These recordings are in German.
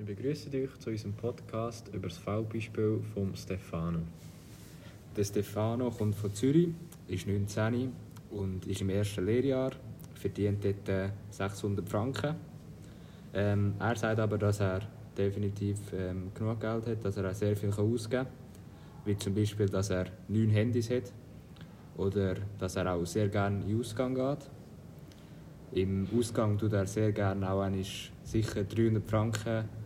Wir begrüßen euch zu unserem Podcast über das Fallbeispiel von Stefano. Der Stefano kommt von Zürich, ist 19 und ist im ersten Lehrjahr, verdient dort 600 Franken. Ähm, er sagt aber, dass er definitiv ähm, genug Geld hat, dass er auch sehr viel ausgeben kann. Wie zum Beispiel, dass er neun Handys hat oder dass er auch sehr gerne in den Ausgang geht. Im Ausgang tut er sehr gerne auch sicher 300 Franken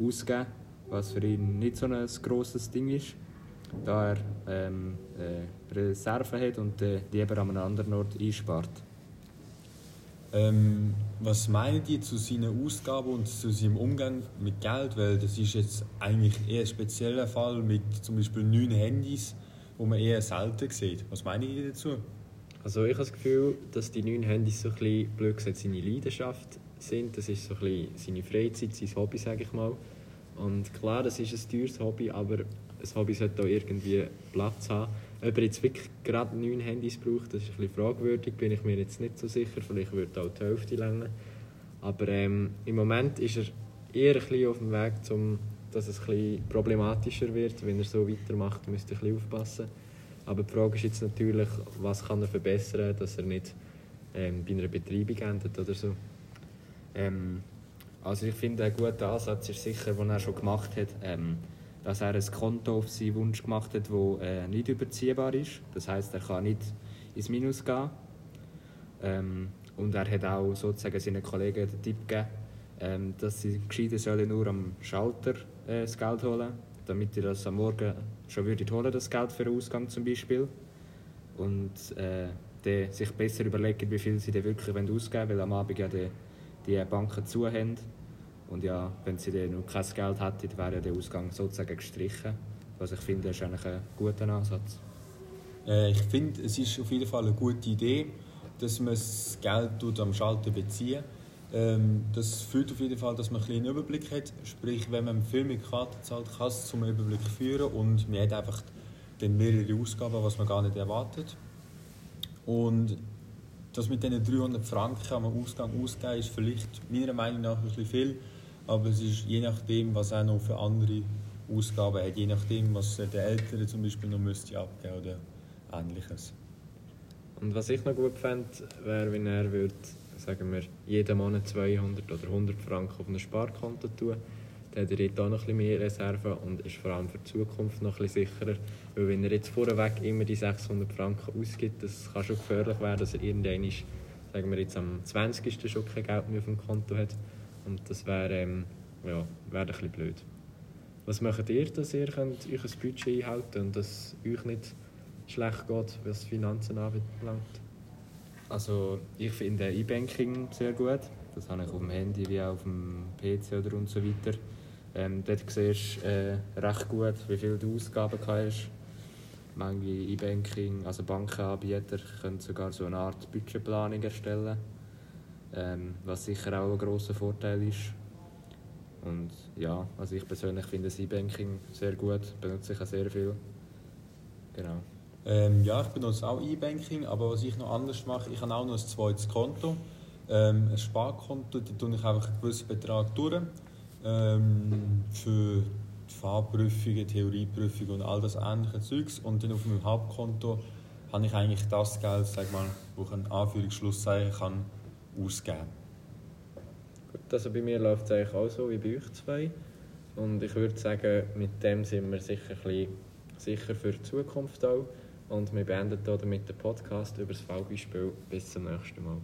ausgeben, was für ihn nicht so ein grosses Ding ist, da er ähm, äh, Reserven hat und äh, lieber an einem anderen Ort einspart. Ähm, was meinen die zu seinen Ausgaben und zu seinem Umgang mit Geld? Weil das ist jetzt eigentlich eher ein spezieller Fall mit zum Beispiel neun Handys, wo man eher selten sieht. Was meinen die dazu? Also ich habe das Gefühl, dass die neuen Handys so ein bisschen, blöd gesagt, seine Leidenschaft sind. Das ist so ein bisschen seine Freizeit, sein Hobby, sage ich mal. Und klar, das ist ein teures Hobby, aber ein Hobby sollte auch irgendwie Platz haben. Ob er jetzt wirklich gerade neun Handys braucht, das ist ein bisschen fragwürdig, bin ich mir jetzt nicht so sicher. Vielleicht würde auch die Hälfte länger. Aber ähm, im Moment ist er eher ein bisschen auf dem Weg, zum, dass es ein bisschen problematischer wird. Wenn er so weitermacht, müsste er ein bisschen aufpassen. Aber die Frage ist jetzt natürlich, was kann er verbessern, dass er nicht ähm, bei einer Betreibung endet oder so. Ähm, also ich finde, ein guter Ansatz ist sicher, den er schon gemacht hat, ähm, dass er ein Konto auf seinen Wunsch gemacht hat, das äh, nicht überziehbar ist. Das heißt, er kann nicht ins Minus gehen. Ähm, und er hat auch sozusagen seinen Kollegen den Tipp gegeben, ähm, dass sie gescheiter sollen nur am Schalter äh, das Geld holen, damit sie das am Morgen schon würdet holen, das Geld für den Ausgang zum Beispiel. Und äh, sich besser überlegen, wie viel sie wirklich ausgeben wollen, weil am Abend ja die, die Banken zu haben. Und ja, wenn sie dann noch kein Geld hätten, wäre der Ausgang sozusagen gestrichen. Was ich finde, ist eigentlich ein guter Ansatz. Äh, ich finde, es ist auf jeden Fall eine gute Idee, dass man das Geld am Schalter bezieht. Ähm, das führt auf jeden Fall, dass man ein einen Überblick hat. Sprich, wenn man viel mit Karten zahlt, kann es zum Überblick führen und man hat einfach dann mehrere Ausgaben, was man gar nicht erwartet. Und das mit diesen 300 Franken am Ausgang ausgeben, ist vielleicht meiner Meinung nach ein bisschen viel, aber es ist je nachdem, was er noch für andere Ausgaben hat, je nachdem, was der Ältere zum Beispiel noch müsste abgeben oder ähnliches. Und was ich noch gut fände, wäre, wenn er würde sagen wir, jeden Monat 200 oder 100 Franken auf ein Sparkonto tun, dann hat er dort auch noch ein mehr Reserven und ist vor allem für die Zukunft noch ein sicherer. Weil wenn er jetzt vorweg immer die 600 Franken ausgibt, das kann schon gefährlich werden, dass er irgendwann, sagen wir jetzt am 20. schon kein Geld mehr auf dem Konto hat. Und das wäre ähm, ja, wär ein bisschen blöd. Was macht ihr, dass ihr könnt ein Budget einhalten und dass euch nicht schlecht geht, was Finanzen anbelangt? Also ich finde E-Banking sehr gut. Das habe ich auf dem Handy wie auch auf dem PC oder und so weiter. Ähm, dort siehst du äh, recht gut, wie viel du Ausgaben hast. Manche E-Banking, also Bankenanbieter, können sogar so eine Art Budgetplanung erstellen, ähm, was sicher auch ein großer Vorteil ist. Und ja, also ich persönlich finde das E-Banking sehr gut, benutze ich auch sehr viel. Genau. Ähm, ja, ich benutze auch E-Banking, aber was ich noch anders mache, ich habe auch noch ein zweites Konto. Ähm, ein Sparkonto, da tue ich einfach einen gewissen Betrag durch. Ähm, für Fahrprüfungen, Theorieprüfungen und all das ähnliche Zeugs. Und dann auf meinem Hauptkonto habe ich eigentlich das Geld, sag mal, wo ich ein Anführungsschlusszeichen kann, ausgeben Gut, also bei mir läuft es eigentlich auch so wie bei euch zwei. Und ich würde sagen, mit dem sind wir sicher ein bisschen sicher für die Zukunft auch. Und wir beenden damit den Podcast über das Fallbeispiel. Bis zum nächsten Mal.